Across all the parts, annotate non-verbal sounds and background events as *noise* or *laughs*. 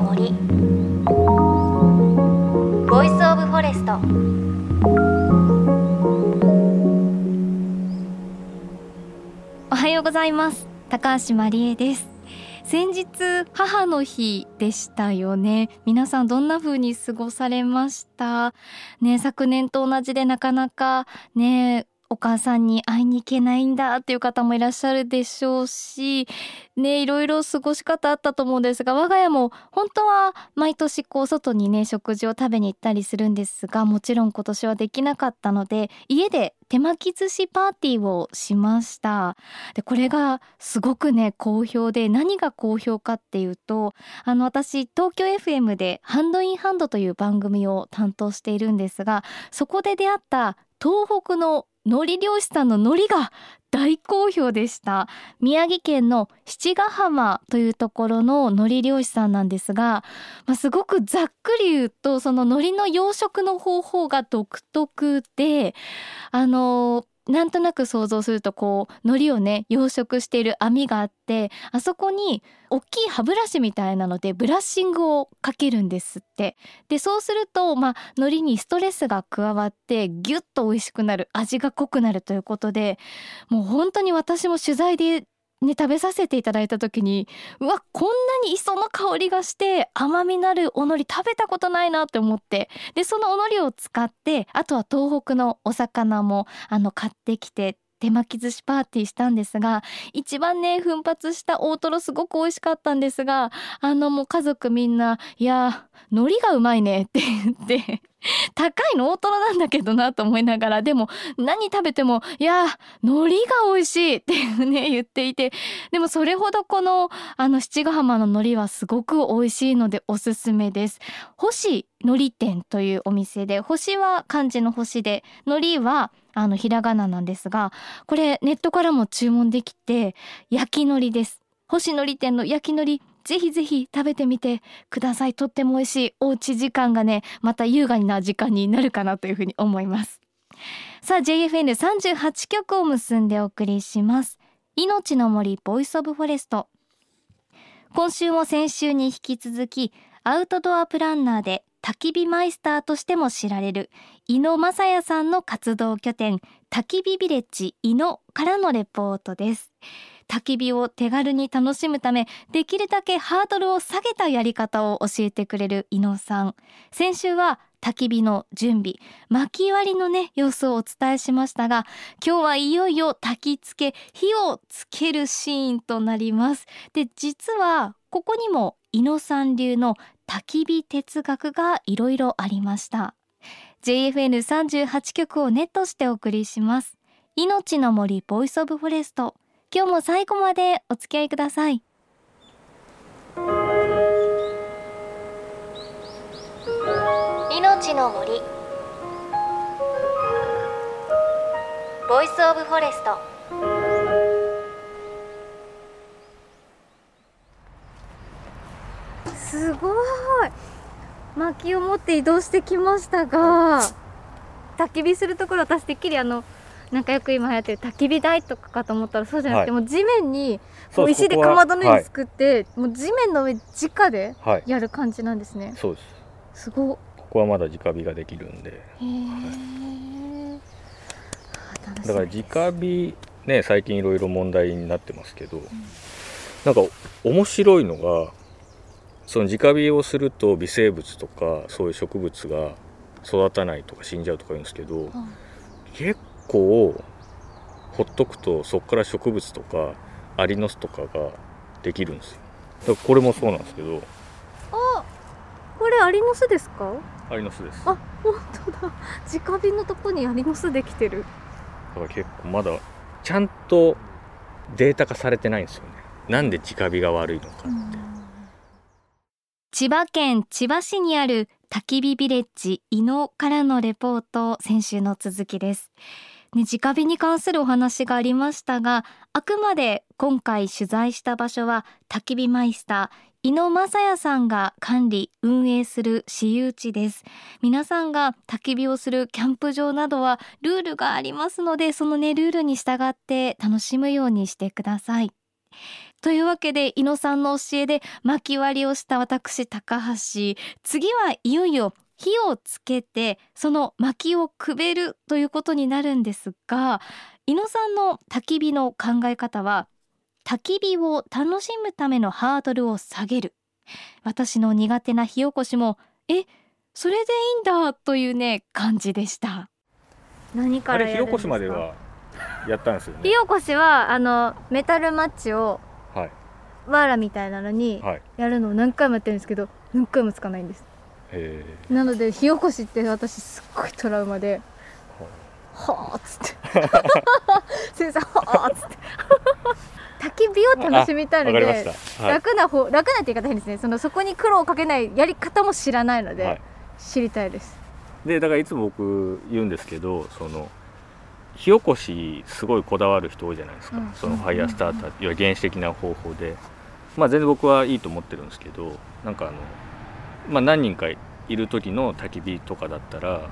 の森。 Voice of Forest おはようございます。高橋万里恵です。先日母の日でしたよね。皆さんどんな風に過ごされました？ね昨年と同じでなかなかねお母さんに会いに行けないんだっていう方もいらっしゃるでしょうし、ね、いろいろ過ごし方あったと思うんですが、我が家も本当は毎年こう外にね、食事を食べに行ったりするんですが、もちろん今年はできなかったので、家で手巻き寿司パーティーをしました。で、これがすごくね、好評で、何が好評かっていうと、あの、私、東京 FM でハンドインハンドという番組を担当しているんですが、そこで出会った東北の海苔漁師さんの海苔が大好評でした。宮城県の七ヶ浜というところの海苔漁師さんなんですが、まあ、すごくざっくり言うとその海苔の養殖の方法が独特であのなんとなく想像するとこう海苔をね養殖している網があってあそこに大きい歯ブラシみたいなのでブラッシングをかけるんですって。でそうするとまあ海苔にストレスが加わってギュッと美味しくなる味が濃くなるということでもう本当に私も取材でね、食べさせていただいた時にうわこんなに磯の香りがして甘みのあるおのり食べたことないなって思ってでそのおのりを使ってあとは東北のお魚もあの買ってきて手巻き寿司パーティーしたんですが一番ね奮発した大トロすごく美味しかったんですがあのもう家族みんな「いや海苔がうまいね」って言って高いの大トロなんだけどなと思いながらでも何食べても「いや海苔が美味しい」ってね言っていてでもそれほどこのあの七ヶ浜の海苔はすごく美味しいのでおすすめです。星海苔店というお店で星は漢字の星で海苔はあのひらがななんですがこれネットからも注文できて焼き海苔です。星海苔店の焼き海苔ぜひぜひ食べてみてください。とっても美味しい。おうち時間がねまた優雅な時間になるかなというふうに思います。さあ JFN38 曲を結んでお送りします。命の森 Voice of Forest。今週も先週に引き続きアウトドアプランナーで焚き火マイスターとしても知られる猪野正哉さんの活動拠点焚き火ビレッジ井野からのレポートです。焚き火を手軽に楽しむためできるだけハードルを下げたやり方を教えてくれる井野さん。先週は焚き火の準備薪割りのね様子をお伝えしましたが今日はいよいよ焚き付け火をつけるシーンとなります。で実はここにも井野さん流の焚き火哲学がいろいろありました。JFN38 曲をネットしてお送りします。命の森 Voice of Forest。今日も最後までお付き合いください。命の森 Voice of Forest。すごい。薪を持って移動してきましたが焚き火するところ私てっきりあのなんかよく今流行ってる焚き火台とかかと思ったらそうじゃなくて、はい、もう地面にこう石でかまどのように作って、はい、もう地面の上直でやる感じなんですね、はい、そうです。すごここはまだ直火ができるんで。へえ、だから直火ね最近いろいろ問題になってますけど、うん、なんか面白いのがその直火をすると微生物とかそういう植物が育たないとか死んじゃうとか言うんですけど、結構ほっとくとそこから植物とかアリの巣とかができるんですよ。だからこれもそうなんですけど。あこれアリの巣ですか？アリの巣です。あ本当だ。直火のとこにアリの巣できてる。だから結構まだちゃんとデータ化されてないんですよね。なんで直火が悪いのかって、千葉県千葉市にある焚き火ビレッジ伊野からのレポート先週の続きです、ね、直火に関するお話がありましたがあくまで今回取材した場所は焚き火マイスター井野正也さんが管理運営する私有地です。皆さんが焚き火をするキャンプ場などはルールがありますのでそのねルールに従って楽しむようにしてください。というわけで伊野さんの教えで巻き割りをした私高橋。次はいよいよ火をつけてその薪をくべるということになるんですが伊野さんの焚き火の考え方は焚き火を楽しむためのハードルを下げる。私の苦手な火起こしもえそれでいいんだというね感じでした。何から火起こしまではやったんですよね。火起こしはあのメタルマッチをはい。わらみたいなのにやるのを何回もやってるんですけど何回もつかないんです。なので火起こしって私すっごいトラウマで「はあ」っつって「*laughs* 先生はあ」っつって。焚き火を楽しみたいので、はい、楽な方楽なって言い方変ですね。そのそこに苦労をかけないやり方も知らないので、はい、知りたいです。でだからいつも僕言うんですけどその火起こしすごいこだわる人多いじゃないですか、うん、そのファイヤースターター、いわ原始的な方法で。まあ全然僕はいいと思ってるんですけどなんかあのまあ何人かいる時の焚き火とかだったら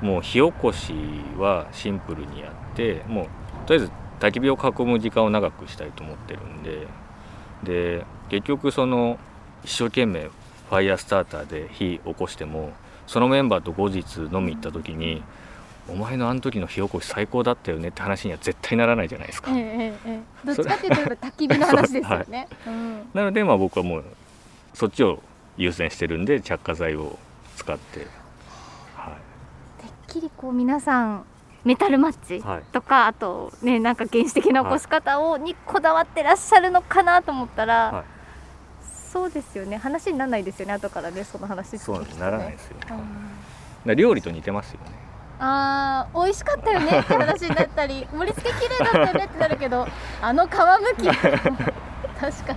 もう火起こしはシンプルにやってもうとりあえず焚き火を囲む時間を長くしたいと思ってるんで。で結局その一生懸命ファイヤースターターで火起こしてもそのメンバーと後日飲み行った時にお前のあの時の火起こし最高だったよねって話には絶対ならないじゃないですか。ええええ、どっちかっていうと焚き火の話ですよね。はい。うん、なのでまあ僕はもうそっちを優先してるんで着火剤を使って、はい、てっきりこう皆さんメタルマッチとか、はい、あとねなんか原始的な起こし方を、にこだわってらっしゃるのかなと思ったら、はい、そうですよね。話にならないですよね後からねその話、ね、そうならないですよ、うん、料理と似てますよねあー美味しかったよねって話になったり。盛り付け綺麗だったよねってなるけどあの皮むき。*laughs* 確か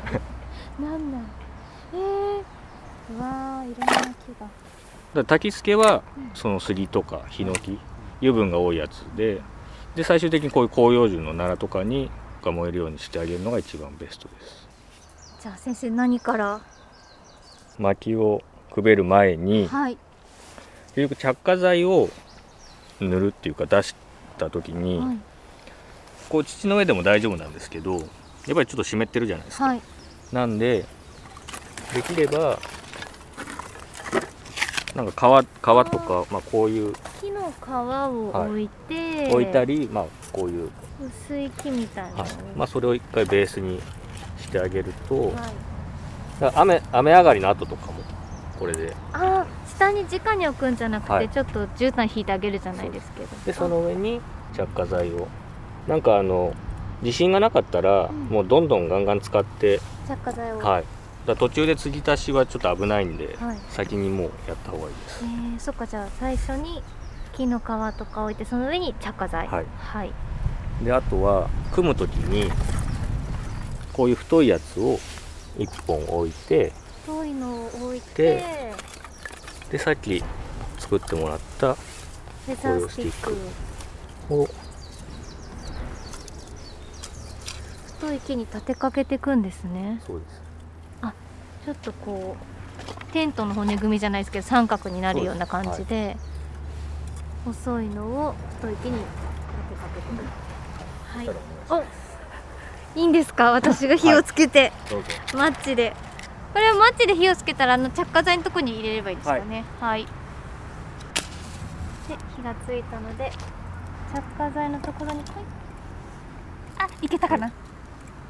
に。なんだえー、うわーいろんな木が。焚き付けはその杉とかヒノキ油分が多いやつでで最終的にこういう広葉樹の奈良とかにが燃えるようにしてあげるのが一番ベストです。じゃあ先生何から？薪をくべる前に、はい、結局着火剤を塗るっていうか出した時に、はい、こう土の上でも大丈夫なんですけどやっぱりちょっと湿ってるじゃないですか、はい、なんでできればなんか皮皮とかまあ、こういう木の皮を置いて、はい、置いたり、まあ、こういう薄い木みたいな、はい、まあ、それを一回ベースにしてあげると、はい、雨雨上がりの後とかもこれで。ああ下に直に置くんじゃなくて、はい、ちょっと絨毯引いてあげるじゃないですけど。でその上に着火剤を。なんかあの自信がなかったら、うん、もうどんどんガンガン使って着火剤を。はい。だ途中で継ぎ足しはちょっと危ないんで、はい、先にもうやった方がいいです。えー、そっかじゃあ最初に木の皮とか置いてその上に着火剤。はい、はい、であとは組む時にこういう太いやつを1本置いて太いのを置いてでさっき作ってもらったレザースティック。を太い木に立てかけていくんですね。そうです。あちょっとこうテントの骨組みじゃないですけど三角になるような感じで、はい、細いのを太い木に立てかけていく。はい。おいいんですか？私が火をつけて、はい、マッチでこれはマッチで火をつけたらあの着火剤のとこに入れればいいですかね。はい、で火がついたので着火剤のところにあいけたかな、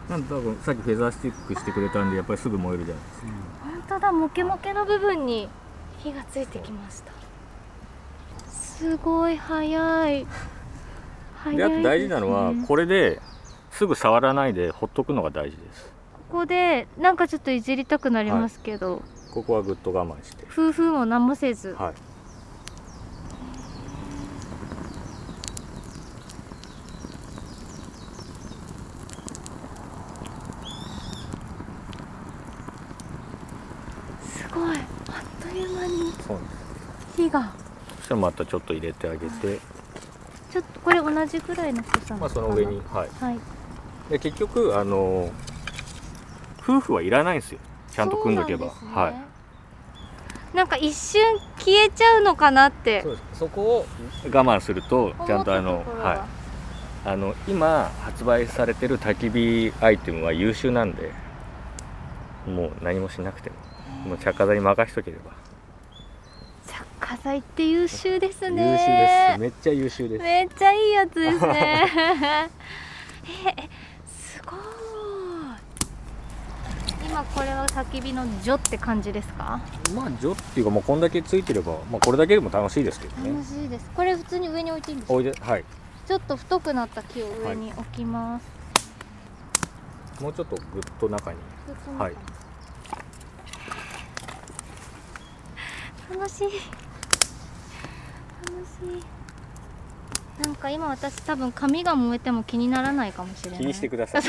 なん多分さっきフェザースティックしてくれたんでやっぱりすぐ燃えるじゃないですか、本当だ。モケモケの部分に火がついてきました。すごい早い。早いであと大事なのはこれですぐ触らないでほっとくのが大事ですここでなんかちょっといじりたくなりますけど、はい、ここはぐっと我慢して。夫婦も何もせず、はい。すごい。あっという間に火が。そしたらまたちょっと入れてあげて。ちょっとこれ同じぐらいの太さまあその上に。はい、はい、で結局あの夫婦はいらないんですよ。ちゃんと組んどけば、ね、はい。なんか一瞬消えちゃうのかなって。そこを我慢するとちゃんとあのはい。あの今発売されてる焚き火アイテムは優秀なんでもう何もしなくても。もう着火剤に任しとければ。着火剤って優秀ですね。優秀です。めっちゃ優秀です。めっちゃいいやつですね。*laughs* えすごい今これは焚き火の「ジョ」って感じですか？まあジョっていうかもうこんだけついてれば、まあ、これだけでも楽しいですけどね。楽しいです。これ普通に上に置いていいんですか？おいではい。ちょっと太くなった木を上に置きます、もうちょっとぐっと中に。はい。楽しい。楽しい。なんか今私多分髪が燃えても気にならないかもしれない。気にしてください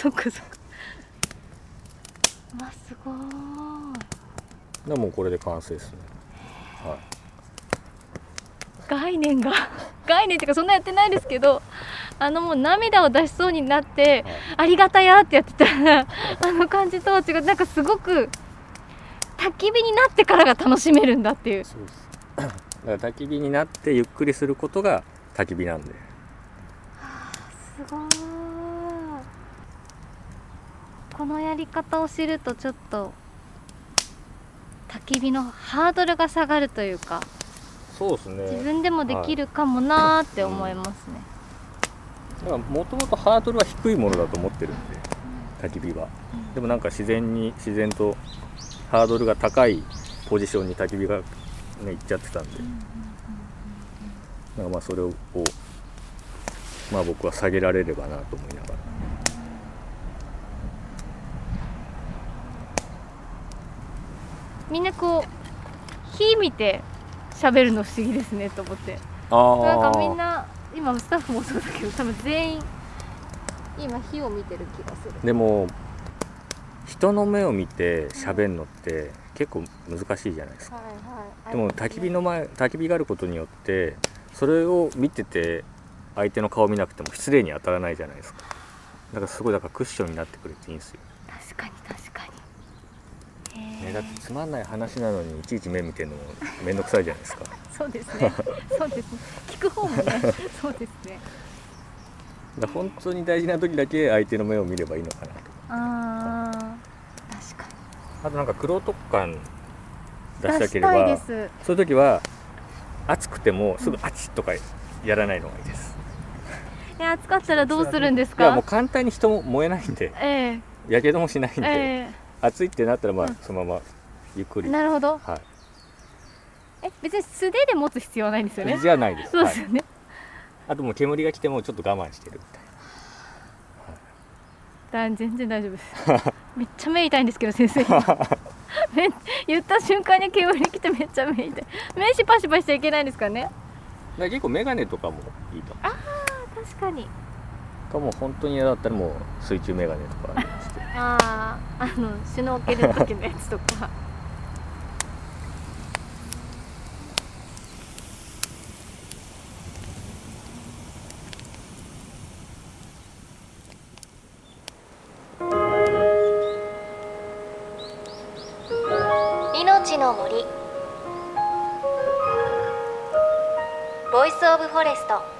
そっかそっかうわすごい。でもうこれで完成ですねはい概念が。概念っていうかそんなやってないですけどあのもう涙を出しそうになってはい。ありがたやってやってた。*laughs* あの感じとは違う。なんかすごく焚き火になってからが楽しめるんだっていう。そうです。だから焚き火になってゆっくりすることが焚き火なんで。すごいこのやり方を知るとちょっと焚き火のハードルが下がるというかそうですね。自分でもできるかもなーって思いますね、だからもともとハードルは低いものだと思ってるんで焚き火は。でもなんか自然に自然とハードルが高いポジションに焚き火がね行っちゃってたんで。なんかまあそれをまあ僕は下げられればなと思いながらみんなこう火見て喋るの不思議ですねと思って。あなんかみんな今スタッフもそうだけど多分全員今火を見てる気がする。でも人の目を見て喋るのって結構難しいじゃないですか。はいはい。でも焚き火の前焚き火があることによってそれを見てて相手の顔見なくても失礼に当たらないじゃないですか。だからすごいだからクッションになってくれていいんですよ、確かに確かに。へね、ーだってつまんない話なのにいちいち目見てるのも面倒くさいじゃないですか。*laughs* そうですね。そうですね。聞く方もね *laughs* そうですね。だ本当に大事な時だけ相手の目を見ればいいのかなと。あー確かあとなんか黒特感に出したければそういう時は暑くてもすぐあちとかやらないのがいいです、え暑かったらどうするんですいやもうか簡単に人も燃えないんでえやけどもしないんえで、え暑いってなったらまあうん。そのままゆっくえり、なるほど。はえ別に素手で持つ必要はないんですよい、ね？じゃないです。はい、そうですよね、あともう煙が来てもちょっと我慢してるみたいだ全然大丈夫です。*laughs* めっちゃ目痛いんですけど先生目 *laughs* 言った瞬間に煙来てめっちゃ目痛い。目シパシパしちゃいけないんですからね？なだから結構眼鏡とかもいいと思確かに。うかもう本当に嫌だったらもう水中眼鏡とかしてあああのシュノーケルの時のやつとか。命の森。 Voice of Forest。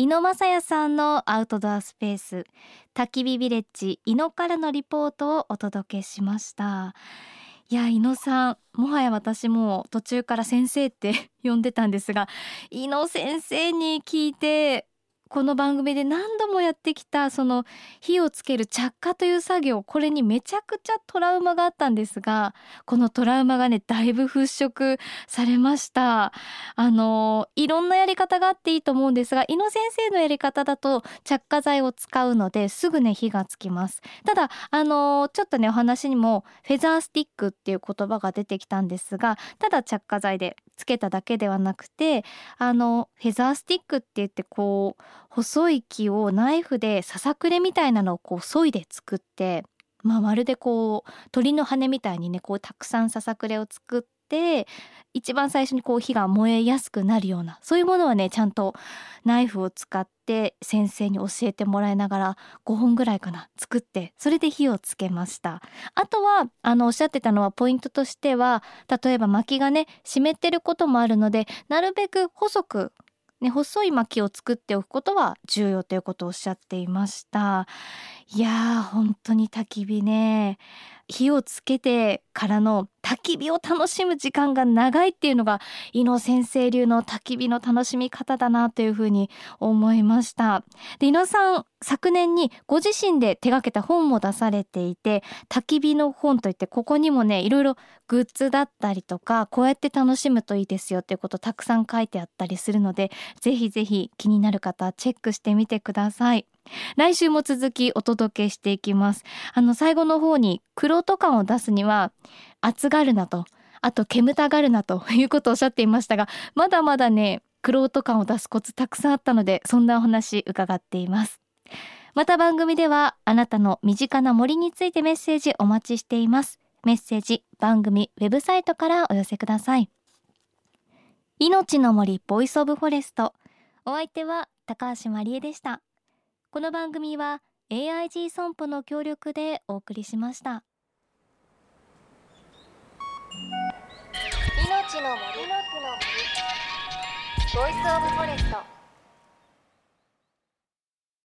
猪野正哉さんのアウトドアスペース焚き火ビレッジ井野からのリポートをお届けしました。いや猪野さんもはや私も途中から先生って *laughs* 呼んでたんですが井野先生に聞いてこの番組で何度もやってきたその火をつける着火という作業これにめちゃくちゃトラウマがあったんですがこのトラウマがねだいぶ払拭されました。あのいろんなやり方があっていいと思うんですが井野先生のやり方だと着火剤を使うのですぐね火がつきます。ただあのちょっとねお話にもフェザースティックっていう言葉が出てきたんですがただ着火剤でつけただけではなくてあのフェザースティックって言ってこう細い木をナイフでささくれみたいなのをこう削いで作ってまあ、まるでこう鳥の羽みたいにねこうたくさんささくれを作って一番最初にこう火が燃えやすくなるようなそういうものはねちゃんとナイフを使って先生に教えてもらいながら5本ぐらいかな作ってそれで火をつけました。あとはあのおっしゃってたのはポイントとしては例えば薪がね湿ってることもあるのでなるべく細くね、細い薪を作っておくことは重要ということをおっしゃっていました。いやー本当に焚き火ね。火をつけてからの焚き火を楽しむ時間が長いっていうのが伊野先生流の焚き火の楽しみ方だなというふうに思いました。で伊野さん昨年にご自身で手掛けた本も出されていて焚き火の本といってここにもねいろいろグッズだったりとかこうやって楽しむといいですよっていうことたくさん書いてあったりするのでぜひぜひ気になる方チェックしてみてください。来週も続きお届けしていきます。あの最後の方に黒と感を出すには熱がるなとあと煙たがるなということをおっしゃっていましたがまだまだね黒と感を出すコツたくさんあったのでそんなお話伺っています。また番組ではあなたの身近な森についてメッセージお待ちしています。メッセージ番組ウェブサイトからお寄せください。命の森 Voice of Forest。お相手は高橋万里恵でした。この番組は AIG 損保の協力でお送りしました。命の森。の森。ボイスオブフォレスト。